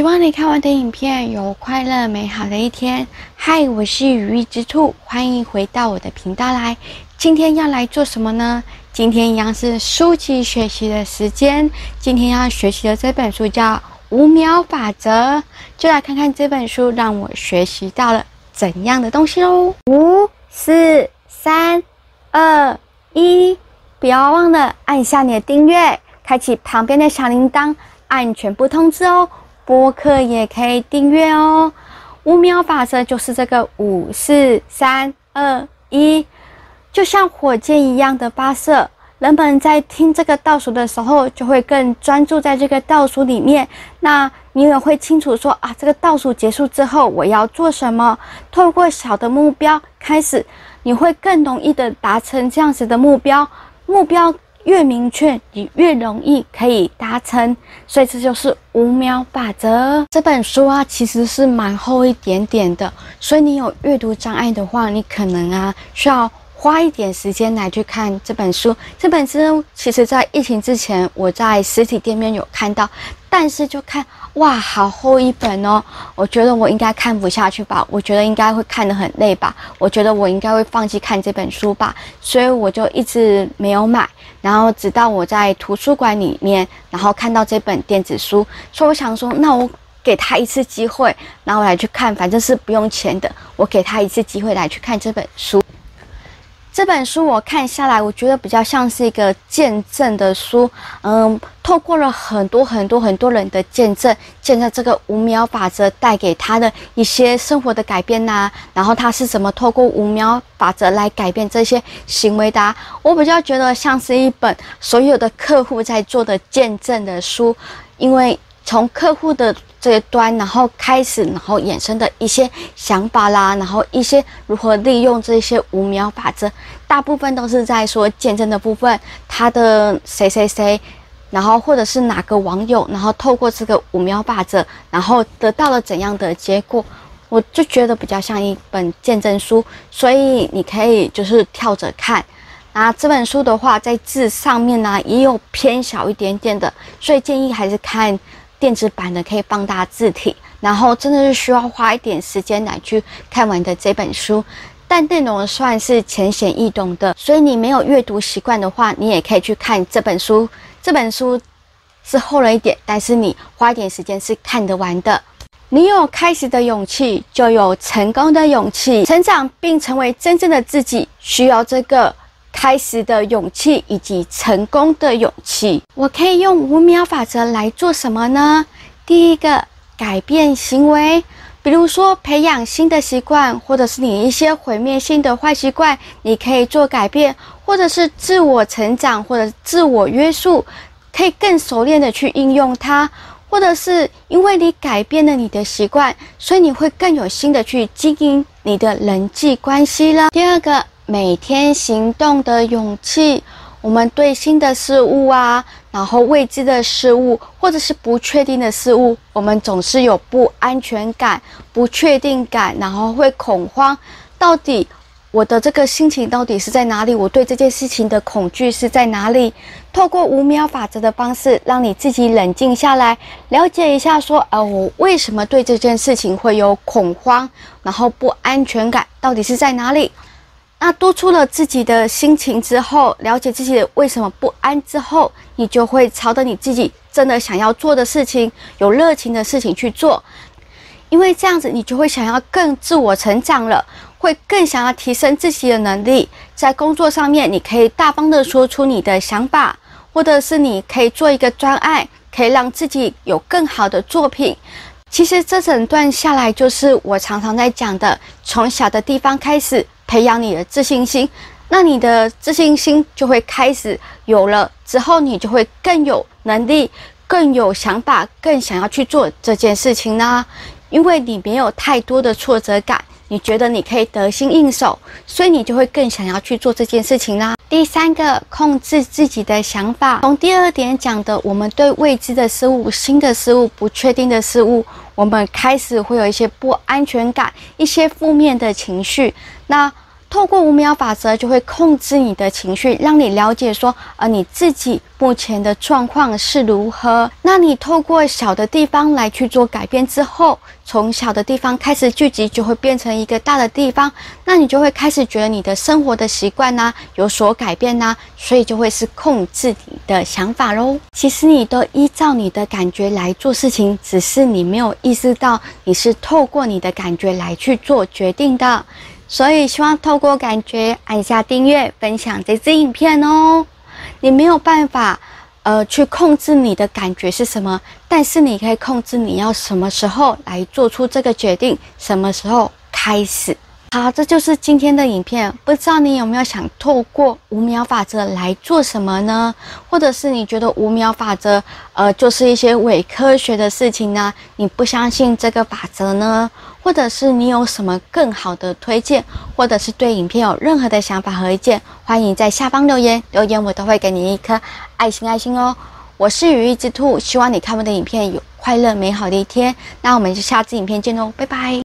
希望你看完的影片有快乐美好的一天。嗨，我是羽翼之兔，欢迎回到我的频道来。今天要来做什么呢？今天一样是书籍学习的时间。今天要学习的这本书叫《五秒法则》，就来看看这本书让我学习到了怎样的东西喽。五、四、三、二、一，不要忘了按下你的订阅，开启旁边的小铃铛，按全部通知哦。播客也可以订阅哦。五秒法则就是这个五四三二一，就像火箭一样的发射。人们在听这个倒数的时候，就会更专注在这个倒数里面。那你也会清楚说啊，这个倒数结束之后我要做什么？透过小的目标开始，你会更容易的达成这样子的目标。目标。越明确，你越容易可以达成，所以这就是五秒法则。这本书啊，其实是蛮厚一点点的，所以你有阅读障碍的话，你可能啊需要花一点时间来去看这本书。这本书其实在疫情之前，我在实体店面有看到，但是就看。哇，好厚一本哦！我觉得我应该看不下去吧，我觉得应该会看得很累吧，我觉得我应该会放弃看这本书吧，所以我就一直没有买。然后直到我在图书馆里面，然后看到这本电子书，所以我想说，那我给他一次机会，然后我来去看，反正是不用钱的，我给他一次机会来去看这本书。这本书我看下来，我觉得比较像是一个见证的书。嗯，透过了很多很多很多人的见证，见证这个五秒法则带给他的一些生活的改变呐、然后他是怎么透过五秒法则来改变这些行为的、我比较觉得像是一本所有的客户在做的见证的书，因为从客户的。这一端，然后开始，然后衍生的一些想法啦，然后一些如何利用这些五秒法则，大部分都是在说见证的部分，他的谁谁谁，然后或者是哪个网友，然后透过这个五秒法则，然后得到了怎样的结果，我就觉得比较像一本见证书，所以你可以就是跳着看。那这本书的话，在字上面呢也有偏小一点点的，所以建议还是看。电子版的可以放大字体，然后真的是需要花一点时间来去看完的这本书，但内容算是浅显易懂的，所以你没有阅读习惯的话，你也可以去看这本书。这本书是厚了一点，但是你花一点时间是看得完的。你有开始的勇气，就有成功的勇气。成长并成为真正的自己，需要这个。开始的勇气以及成功的勇气，我可以用五秒法则来做什么呢？第一个，改变行为，比如说培养新的习惯，或者是你一些毁灭性的坏习惯，你可以做改变，或者是自我成长，或者自我约束，可以更熟练的去应用它，或者是因为你改变了你的习惯，所以你会更有心的去经营你的人际关系了。第二个。每天行动的勇气，我们对新的事物啊，然后未知的事物，或者是不确定的事物，我们总是有不安全感、不确定感，然后会恐慌。到底我的这个心情到底是在哪里？我对这件事情的恐惧是在哪里？透过五秒法则的方式，让你自己冷静下来，了解一下，说，呃，我为什么对这件事情会有恐慌，然后不安全感，到底是在哪里？那多出了自己的心情之后，了解自己为什么不安之后，你就会朝着你自己真的想要做的事情、有热情的事情去做，因为这样子你就会想要更自我成长了，会更想要提升自己的能力。在工作上面，你可以大方的说出你的想法，或者是你可以做一个专案，可以让自己有更好的作品。其实这整段下来，就是我常常在讲的，从小的地方开始。培养你的自信心，那你的自信心就会开始有了，之后你就会更有能力、更有想法、更想要去做这件事情呢。因为你没有太多的挫折感，你觉得你可以得心应手，所以你就会更想要去做这件事情啦。第三个，控制自己的想法。从第二点讲的，我们对未知的事物、新的事物、不确定的事物，我们开始会有一些不安全感、一些负面的情绪。那透过五秒法则，就会控制你的情绪，让你了解说，呃，你自己目前的状况是如何。那你透过小的地方来去做改变之后，从小的地方开始聚集，就会变成一个大的地方。那你就会开始觉得你的生活的习惯呐有所改变呐，所以就会是控制你的想法喽。其实你都依照你的感觉来做事情，只是你没有意识到你是透过你的感觉来去做决定的。所以，希望透过感觉按下订阅、分享这支影片哦。你没有办法，呃，去控制你的感觉是什么，但是你可以控制你要什么时候来做出这个决定，什么时候开始。好，这就是今天的影片。不知道你有没有想透过五秒法则来做什么呢？或者是你觉得五秒法则，呃，就是一些伪科学的事情呢？你不相信这个法则呢？或者是你有什么更好的推荐，或者是对影片有任何的想法和意见，欢迎在下方留言，留言我都会给你一颗爱心爱心哦。我是羽翼之兔，希望你看我的影片有快乐美好的一天。那我们就下次影片见喽，拜拜。